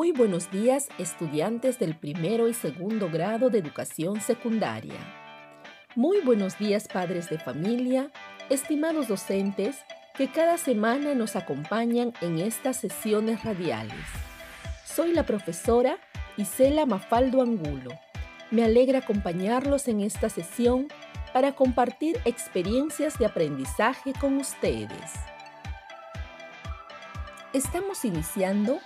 Muy buenos días estudiantes del primero y segundo grado de educación secundaria. Muy buenos días padres de familia, estimados docentes que cada semana nos acompañan en estas sesiones radiales. Soy la profesora Isela Mafaldo Angulo. Me alegra acompañarlos en esta sesión para compartir experiencias de aprendizaje con ustedes. Estamos iniciando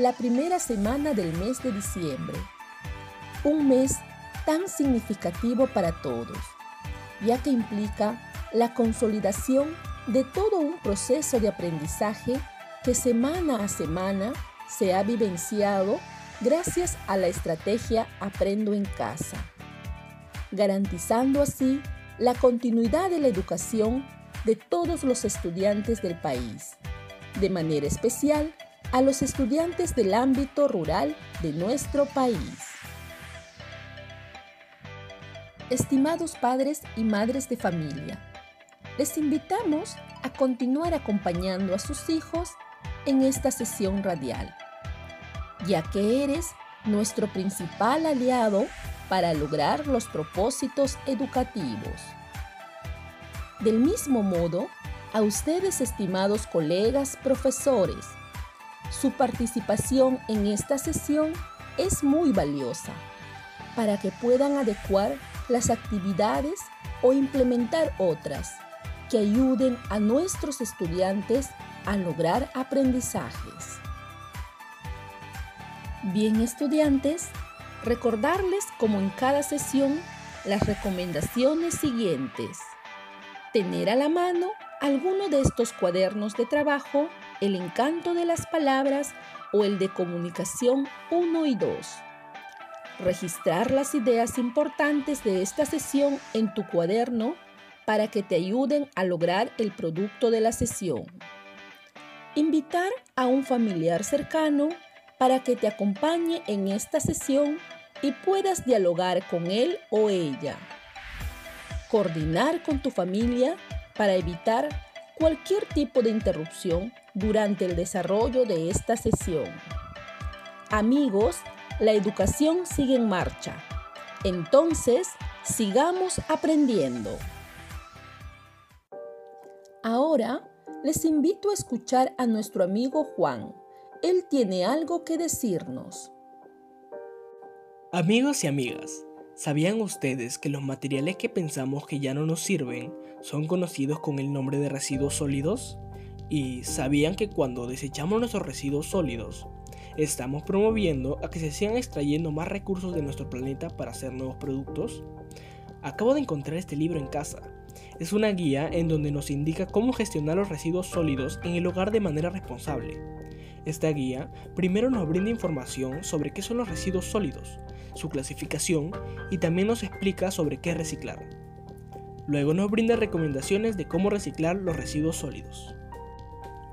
la primera semana del mes de diciembre, un mes tan significativo para todos, ya que implica la consolidación de todo un proceso de aprendizaje que semana a semana se ha vivenciado gracias a la estrategia Aprendo en casa, garantizando así la continuidad de la educación de todos los estudiantes del país, de manera especial a los estudiantes del ámbito rural de nuestro país. Estimados padres y madres de familia, les invitamos a continuar acompañando a sus hijos en esta sesión radial, ya que eres nuestro principal aliado para lograr los propósitos educativos. Del mismo modo, a ustedes, estimados colegas profesores, su participación en esta sesión es muy valiosa para que puedan adecuar las actividades o implementar otras que ayuden a nuestros estudiantes a lograr aprendizajes. Bien estudiantes, recordarles como en cada sesión las recomendaciones siguientes. Tener a la mano alguno de estos cuadernos de trabajo el encanto de las palabras o el de comunicación 1 y 2. Registrar las ideas importantes de esta sesión en tu cuaderno para que te ayuden a lograr el producto de la sesión. Invitar a un familiar cercano para que te acompañe en esta sesión y puedas dialogar con él o ella. Coordinar con tu familia para evitar cualquier tipo de interrupción durante el desarrollo de esta sesión. Amigos, la educación sigue en marcha. Entonces, sigamos aprendiendo. Ahora, les invito a escuchar a nuestro amigo Juan. Él tiene algo que decirnos. Amigos y amigas, ¿sabían ustedes que los materiales que pensamos que ya no nos sirven son conocidos con el nombre de residuos sólidos? ¿Y sabían que cuando desechamos nuestros residuos sólidos, estamos promoviendo a que se sigan extrayendo más recursos de nuestro planeta para hacer nuevos productos? Acabo de encontrar este libro en casa. Es una guía en donde nos indica cómo gestionar los residuos sólidos en el hogar de manera responsable. Esta guía primero nos brinda información sobre qué son los residuos sólidos, su clasificación y también nos explica sobre qué reciclar. Luego nos brinda recomendaciones de cómo reciclar los residuos sólidos.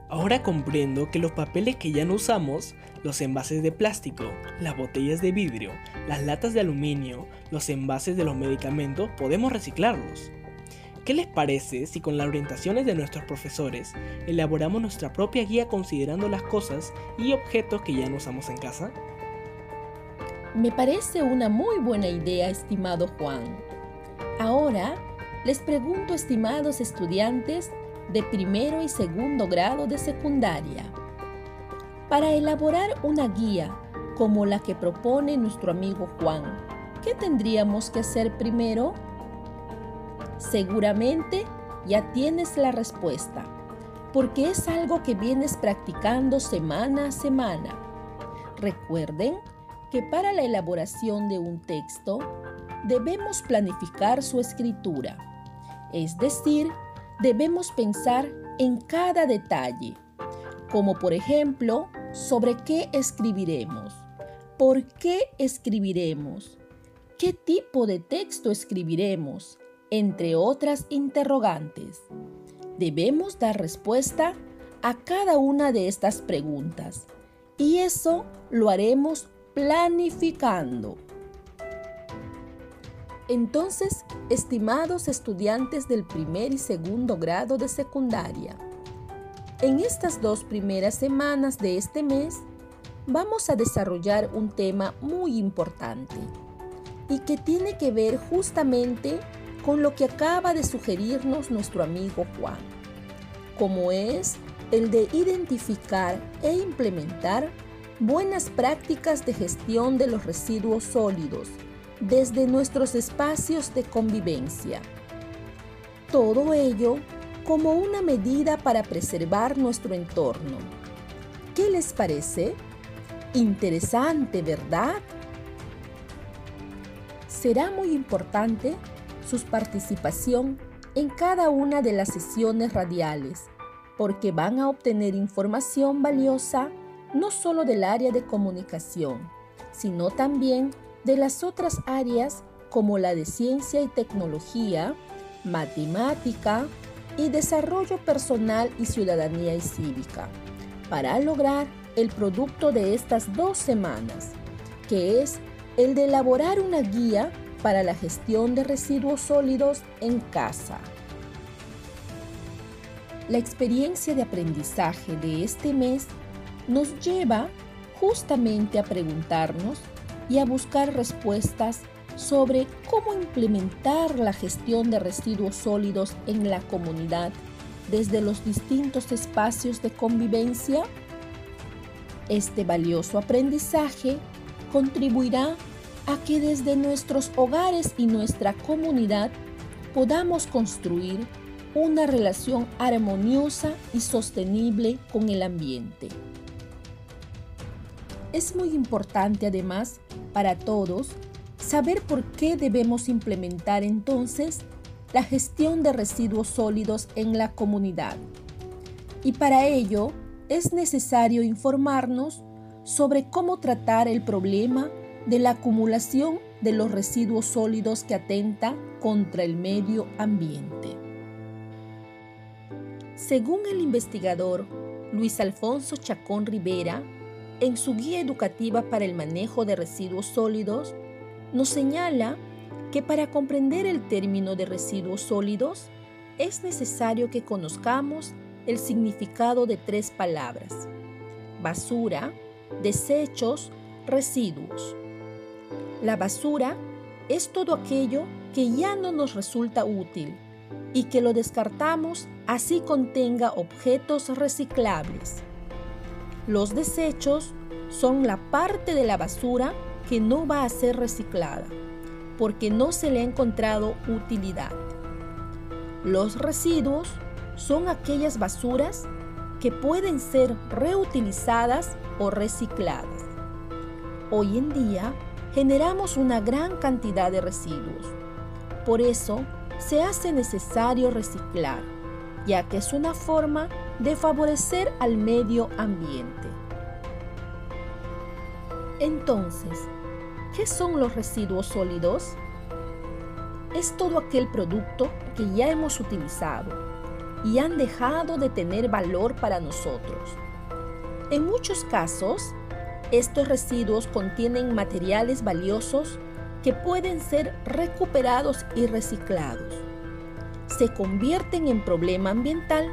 Ahora comprendo que los papeles que ya no usamos, los envases de plástico, las botellas de vidrio, las latas de aluminio, los envases de los medicamentos, podemos reciclarlos. ¿Qué les parece si con las orientaciones de nuestros profesores elaboramos nuestra propia guía considerando las cosas y objetos que ya no usamos en casa? Me parece una muy buena idea, estimado Juan. Ahora, les pregunto, estimados estudiantes, de primero y segundo grado de secundaria. Para elaborar una guía como la que propone nuestro amigo Juan, ¿qué tendríamos que hacer primero? Seguramente ya tienes la respuesta, porque es algo que vienes practicando semana a semana. Recuerden que para la elaboración de un texto debemos planificar su escritura, es decir, debemos pensar en cada detalle, como por ejemplo sobre qué escribiremos, ¿Por qué escribiremos? ¿Qué tipo de texto escribiremos? Entre otras interrogantes. Debemos dar respuesta a cada una de estas preguntas y eso lo haremos planificando. Entonces, estimados estudiantes del primer y segundo grado de secundaria, en estas dos primeras semanas de este mes vamos a desarrollar un tema muy importante y que tiene que ver justamente con lo que acaba de sugerirnos nuestro amigo Juan, como es el de identificar e implementar buenas prácticas de gestión de los residuos sólidos desde nuestros espacios de convivencia. Todo ello como una medida para preservar nuestro entorno. ¿Qué les parece? Interesante, ¿verdad? Será muy importante su participación en cada una de las sesiones radiales, porque van a obtener información valiosa no solo del área de comunicación, sino también de las otras áreas como la de ciencia y tecnología, matemática y desarrollo personal y ciudadanía y cívica, para lograr el producto de estas dos semanas, que es el de elaborar una guía para la gestión de residuos sólidos en casa. La experiencia de aprendizaje de este mes nos lleva justamente a preguntarnos y a buscar respuestas sobre cómo implementar la gestión de residuos sólidos en la comunidad desde los distintos espacios de convivencia este valioso aprendizaje contribuirá a que desde nuestros hogares y nuestra comunidad podamos construir una relación armoniosa y sostenible con el ambiente. Es muy importante además para todos saber por qué debemos implementar entonces la gestión de residuos sólidos en la comunidad. Y para ello es necesario informarnos sobre cómo tratar el problema de la acumulación de los residuos sólidos que atenta contra el medio ambiente. Según el investigador Luis Alfonso Chacón Rivera, en su guía educativa para el manejo de residuos sólidos, nos señala que para comprender el término de residuos sólidos es necesario que conozcamos el significado de tres palabras. Basura, desechos, residuos. La basura es todo aquello que ya no nos resulta útil y que lo descartamos así contenga objetos reciclables. Los desechos son la parte de la basura que no va a ser reciclada porque no se le ha encontrado utilidad. Los residuos son aquellas basuras que pueden ser reutilizadas o recicladas. Hoy en día generamos una gran cantidad de residuos. Por eso se hace necesario reciclar, ya que es una forma de favorecer al medio ambiente. Entonces, ¿qué son los residuos sólidos? Es todo aquel producto que ya hemos utilizado y han dejado de tener valor para nosotros. En muchos casos, estos residuos contienen materiales valiosos que pueden ser recuperados y reciclados. Se convierten en problema ambiental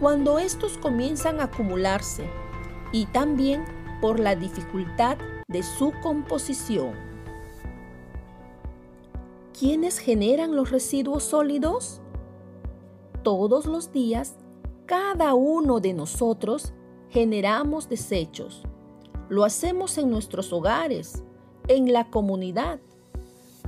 cuando estos comienzan a acumularse y también por la dificultad de su composición. ¿Quiénes generan los residuos sólidos? todos los días, cada uno de nosotros generamos desechos. Lo hacemos en nuestros hogares, en la comunidad.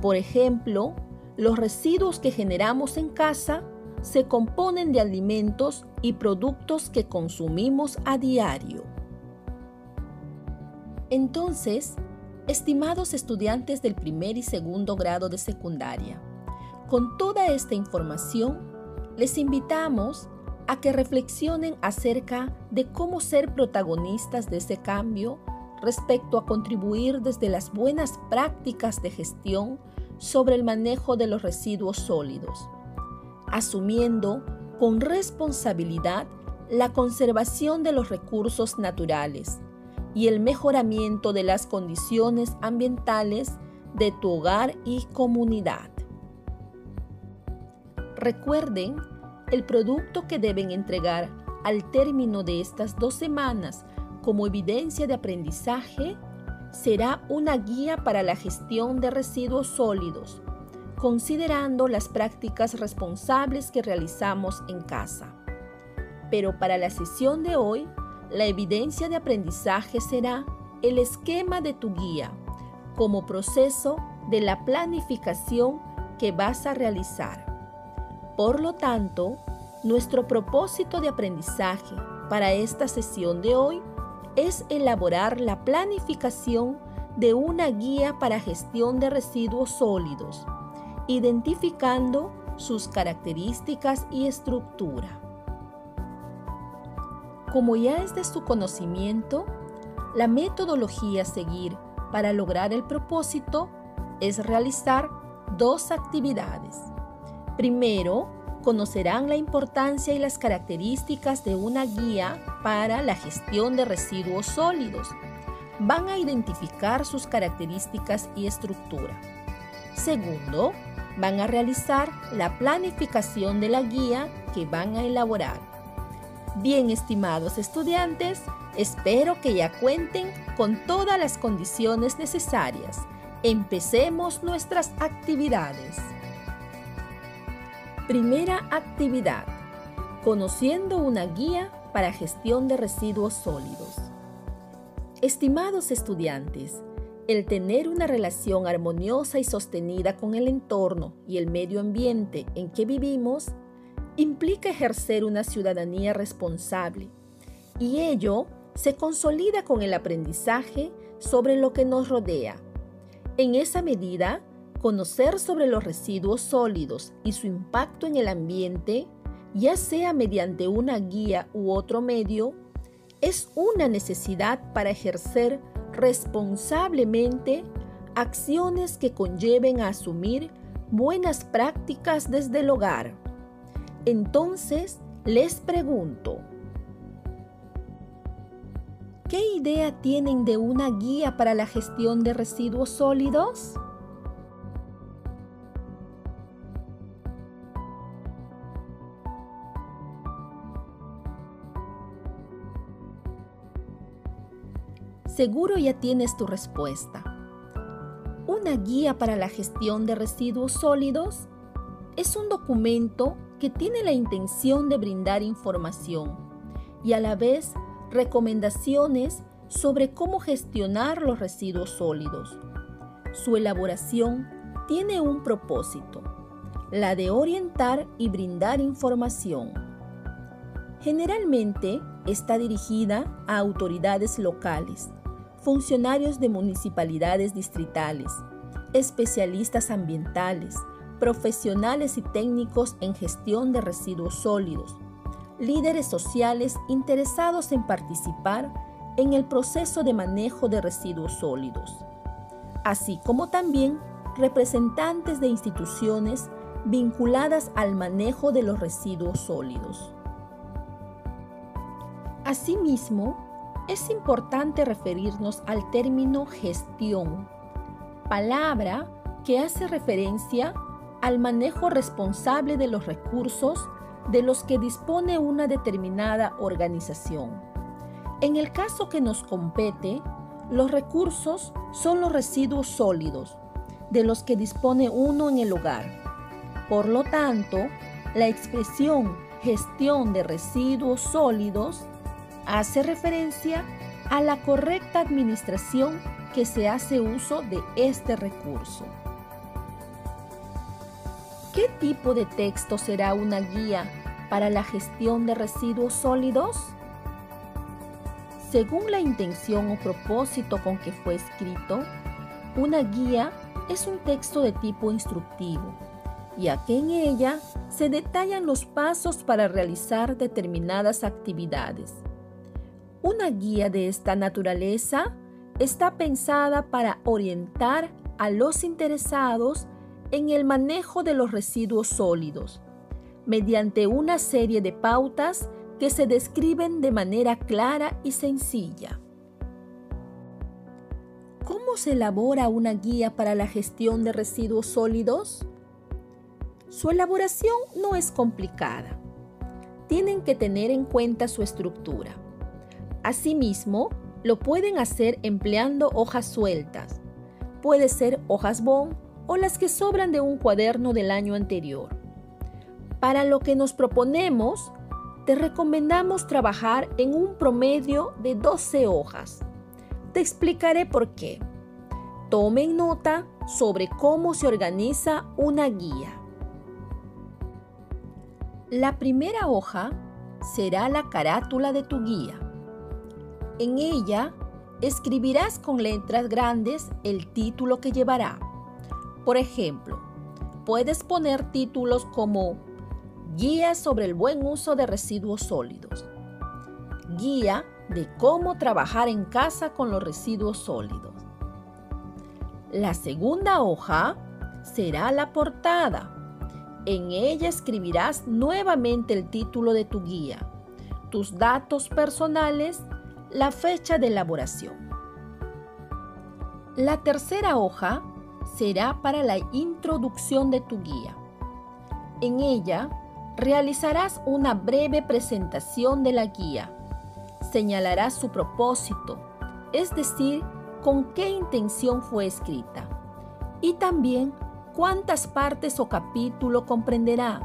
Por ejemplo, los residuos que generamos en casa se componen de alimentos y productos que consumimos a diario. Entonces, estimados estudiantes del primer y segundo grado de secundaria, con toda esta información les invitamos a que reflexionen acerca de cómo ser protagonistas de ese cambio respecto a contribuir desde las buenas prácticas de gestión sobre el manejo de los residuos sólidos, asumiendo con responsabilidad la conservación de los recursos naturales y el mejoramiento de las condiciones ambientales de tu hogar y comunidad. Recuerden el producto que deben entregar al término de estas dos semanas como evidencia de aprendizaje será una guía para la gestión de residuos sólidos, considerando las prácticas responsables que realizamos en casa. Pero para la sesión de hoy, la evidencia de aprendizaje será el esquema de tu guía como proceso de la planificación que vas a realizar. Por lo tanto, nuestro propósito de aprendizaje para esta sesión de hoy es elaborar la planificación de una guía para gestión de residuos sólidos, identificando sus características y estructura. Como ya es de su conocimiento, la metodología a seguir para lograr el propósito es realizar dos actividades. Primero, conocerán la importancia y las características de una guía para la gestión de residuos sólidos. Van a identificar sus características y estructura. Segundo, van a realizar la planificación de la guía que van a elaborar. Bien, estimados estudiantes, espero que ya cuenten con todas las condiciones necesarias. Empecemos nuestras actividades. Primera actividad. Conociendo una guía para gestión de residuos sólidos. Estimados estudiantes, el tener una relación armoniosa y sostenida con el entorno y el medio ambiente en que vivimos implica ejercer una ciudadanía responsable y ello se consolida con el aprendizaje sobre lo que nos rodea. En esa medida, conocer sobre los residuos sólidos y su impacto en el ambiente, ya sea mediante una guía u otro medio, es una necesidad para ejercer responsablemente acciones que conlleven a asumir buenas prácticas desde el hogar entonces les pregunto, ¿qué idea tienen de una guía para la gestión de residuos sólidos? Seguro ya tienes tu respuesta. Una guía para la gestión de residuos sólidos es un documento que tiene la intención de brindar información y a la vez recomendaciones sobre cómo gestionar los residuos sólidos. Su elaboración tiene un propósito, la de orientar y brindar información. Generalmente está dirigida a autoridades locales, funcionarios de municipalidades distritales, especialistas ambientales, profesionales y técnicos en gestión de residuos sólidos, líderes sociales interesados en participar en el proceso de manejo de residuos sólidos, así como también representantes de instituciones vinculadas al manejo de los residuos sólidos. Asimismo, es importante referirnos al término gestión, palabra que hace referencia al manejo responsable de los recursos de los que dispone una determinada organización. En el caso que nos compete, los recursos son los residuos sólidos de los que dispone uno en el hogar. Por lo tanto, la expresión gestión de residuos sólidos hace referencia a la correcta administración que se hace uso de este recurso. ¿Qué tipo de texto será una guía para la gestión de residuos sólidos? Según la intención o propósito con que fue escrito, una guía es un texto de tipo instructivo, ya que en ella se detallan los pasos para realizar determinadas actividades. Una guía de esta naturaleza está pensada para orientar a los interesados en el manejo de los residuos sólidos, mediante una serie de pautas que se describen de manera clara y sencilla. ¿Cómo se elabora una guía para la gestión de residuos sólidos? Su elaboración no es complicada. Tienen que tener en cuenta su estructura. Asimismo, lo pueden hacer empleando hojas sueltas. Puede ser hojas bond o las que sobran de un cuaderno del año anterior. Para lo que nos proponemos, te recomendamos trabajar en un promedio de 12 hojas. Te explicaré por qué. Tomen nota sobre cómo se organiza una guía. La primera hoja será la carátula de tu guía. En ella escribirás con letras grandes el título que llevará. Por ejemplo, puedes poner títulos como Guía sobre el buen uso de residuos sólidos. Guía de cómo trabajar en casa con los residuos sólidos. La segunda hoja será la portada en ella escribirás nuevamente el título de tu guía, tus datos personales, la fecha de elaboración. La tercera hoja será para la introducción de tu guía. En ella realizarás una breve presentación de la guía. Señalarás su propósito, es decir, con qué intención fue escrita. Y también cuántas partes o capítulo comprenderá.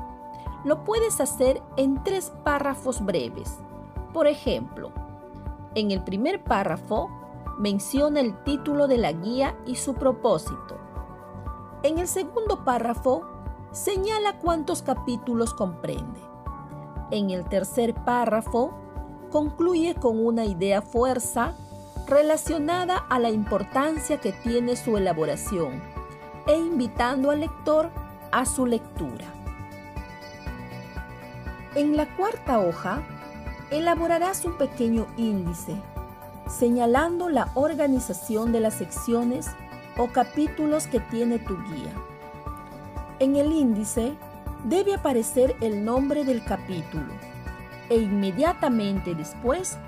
Lo puedes hacer en tres párrafos breves. Por ejemplo, en el primer párrafo menciona el título de la guía y su propósito. En el segundo párrafo señala cuántos capítulos comprende. En el tercer párrafo concluye con una idea fuerza relacionada a la importancia que tiene su elaboración e invitando al lector a su lectura. En la cuarta hoja, elaborarás un pequeño índice señalando la organización de las secciones o capítulos que tiene tu guía. En el índice debe aparecer el nombre del capítulo e inmediatamente después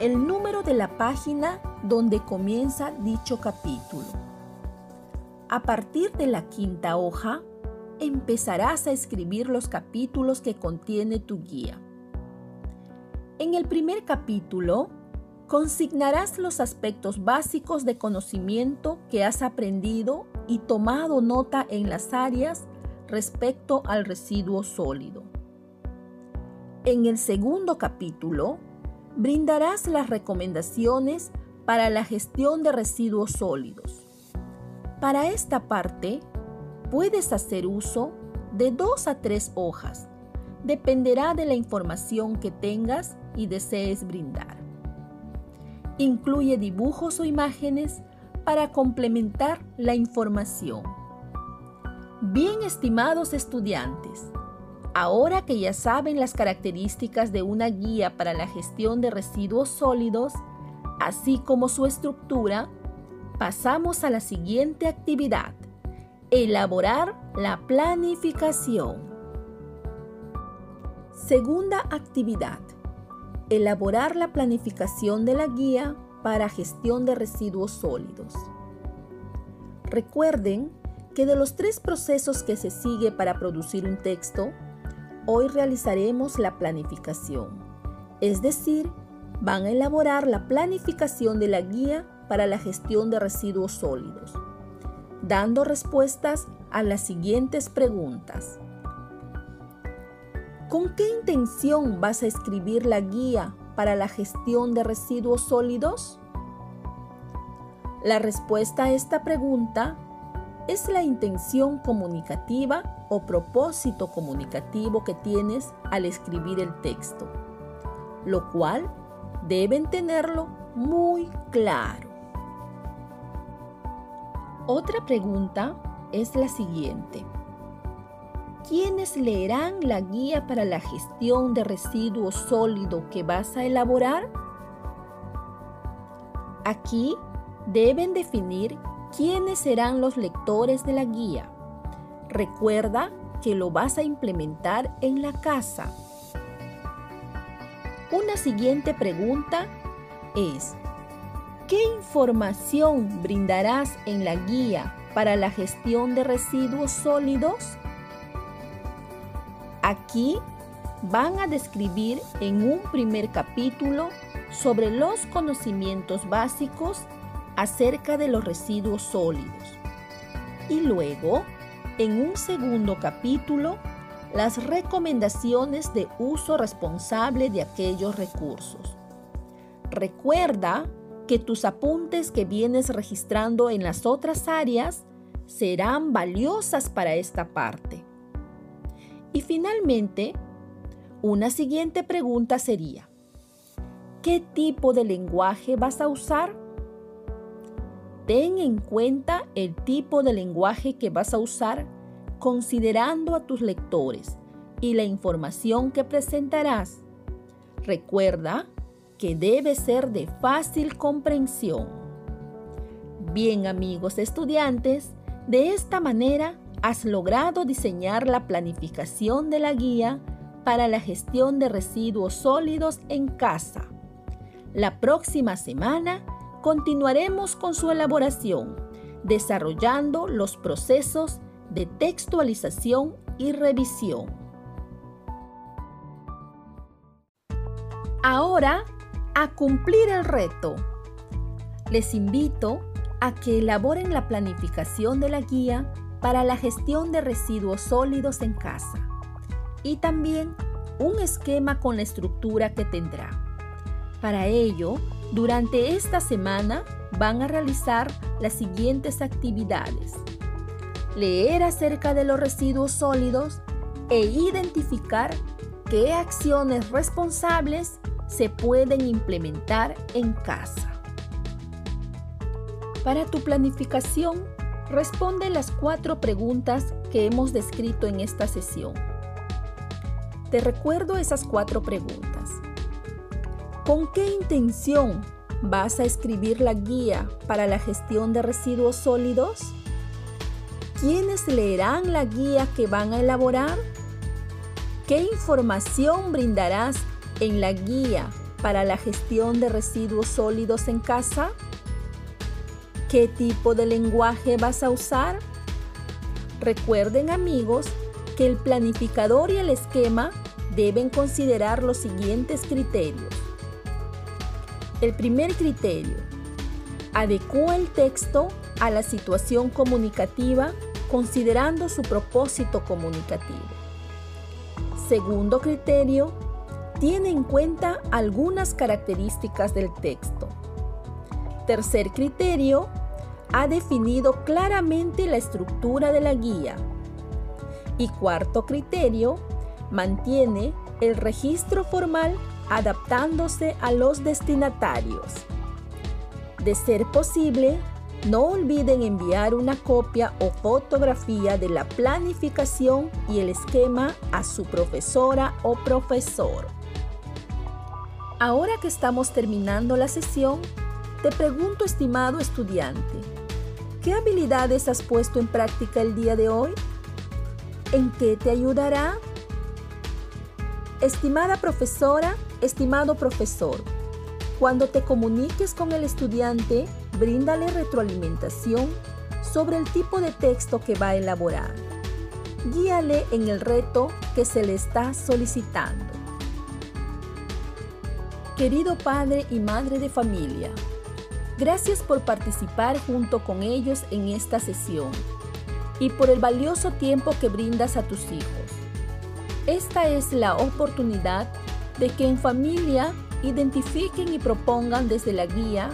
el número de la página donde comienza dicho capítulo. A partir de la quinta hoja, empezarás a escribir los capítulos que contiene tu guía. En el primer capítulo, consignarás los aspectos básicos de conocimiento que has aprendido y tomado nota en las áreas respecto al residuo sólido. En el segundo capítulo, brindarás las recomendaciones para la gestión de residuos sólidos. Para esta parte, puedes hacer uso de dos a tres hojas. Dependerá de la información que tengas y desees brindar. Incluye dibujos o imágenes para complementar la información. Bien estimados estudiantes, ahora que ya saben las características de una guía para la gestión de residuos sólidos, así como su estructura, pasamos a la siguiente actividad, elaborar la planificación. Segunda actividad, elaborar la planificación de la guía para gestión de residuos sólidos. Recuerden que de los tres procesos que se sigue para producir un texto, hoy realizaremos la planificación, es decir, van a elaborar la planificación de la guía para la gestión de residuos sólidos, dando respuestas a las siguientes preguntas. ¿Con qué intención vas a escribir la guía para la gestión de residuos sólidos? La respuesta a esta pregunta es la intención comunicativa o propósito comunicativo que tienes al escribir el texto, lo cual deben tenerlo muy claro. Otra pregunta es la siguiente. ¿Quiénes leerán la guía para la gestión de residuos sólidos que vas a elaborar? Aquí deben definir quiénes serán los lectores de la guía. Recuerda que lo vas a implementar en la casa. Una siguiente pregunta es, ¿qué información brindarás en la guía para la gestión de residuos sólidos? Aquí van a describir en un primer capítulo sobre los conocimientos básicos acerca de los residuos sólidos. Y luego, en un segundo capítulo, las recomendaciones de uso responsable de aquellos recursos. Recuerda que tus apuntes que vienes registrando en las otras áreas serán valiosas para esta parte. Y finalmente, una siguiente pregunta sería, ¿qué tipo de lenguaje vas a usar? Ten en cuenta el tipo de lenguaje que vas a usar considerando a tus lectores y la información que presentarás. Recuerda que debe ser de fácil comprensión. Bien amigos estudiantes, de esta manera has logrado diseñar la planificación de la guía para la gestión de residuos sólidos en casa. La próxima semana continuaremos con su elaboración, desarrollando los procesos de textualización y revisión. Ahora, a cumplir el reto. Les invito a que elaboren la planificación de la guía para la gestión de residuos sólidos en casa y también un esquema con la estructura que tendrá. Para ello, durante esta semana van a realizar las siguientes actividades. Leer acerca de los residuos sólidos e identificar qué acciones responsables se pueden implementar en casa. Para tu planificación, responde las cuatro preguntas que hemos descrito en esta sesión. Te recuerdo esas cuatro preguntas. ¿Con qué intención vas a escribir la guía para la gestión de residuos sólidos? ¿Quiénes leerán la guía que van a elaborar? ¿Qué información brindarás en la guía para la gestión de residuos sólidos en casa? ¿Qué tipo de lenguaje vas a usar? Recuerden amigos que el planificador y el esquema deben considerar los siguientes criterios. El primer criterio. Adecúa el texto a la situación comunicativa considerando su propósito comunicativo. Segundo criterio. Tiene en cuenta algunas características del texto. Tercer criterio. Ha definido claramente la estructura de la guía. Y cuarto criterio. Mantiene el registro formal adaptándose a los destinatarios. De ser posible, no olviden enviar una copia o fotografía de la planificación y el esquema a su profesora o profesor. Ahora que estamos terminando la sesión, te pregunto, estimado estudiante, ¿qué habilidades has puesto en práctica el día de hoy? ¿En qué te ayudará? Estimada profesora, estimado profesor, cuando te comuniques con el estudiante, bríndale retroalimentación sobre el tipo de texto que va a elaborar. Guíale en el reto que se le está solicitando. Querido padre y madre de familia, gracias por participar junto con ellos en esta sesión y por el valioso tiempo que brindas a tus hijos. Esta es la oportunidad de que en familia identifiquen y propongan desde la guía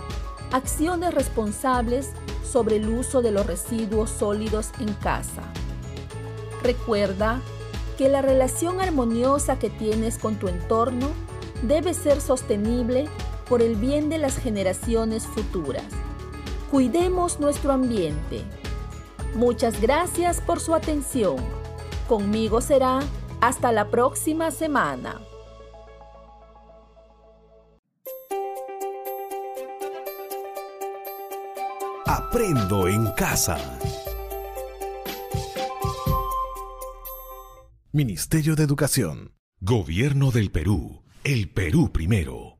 acciones responsables sobre el uso de los residuos sólidos en casa. Recuerda que la relación armoniosa que tienes con tu entorno debe ser sostenible por el bien de las generaciones futuras. Cuidemos nuestro ambiente. Muchas gracias por su atención. Conmigo será hasta la próxima semana. Aprendo en casa. Ministerio de Educación. Gobierno del Perú. El Perú primero.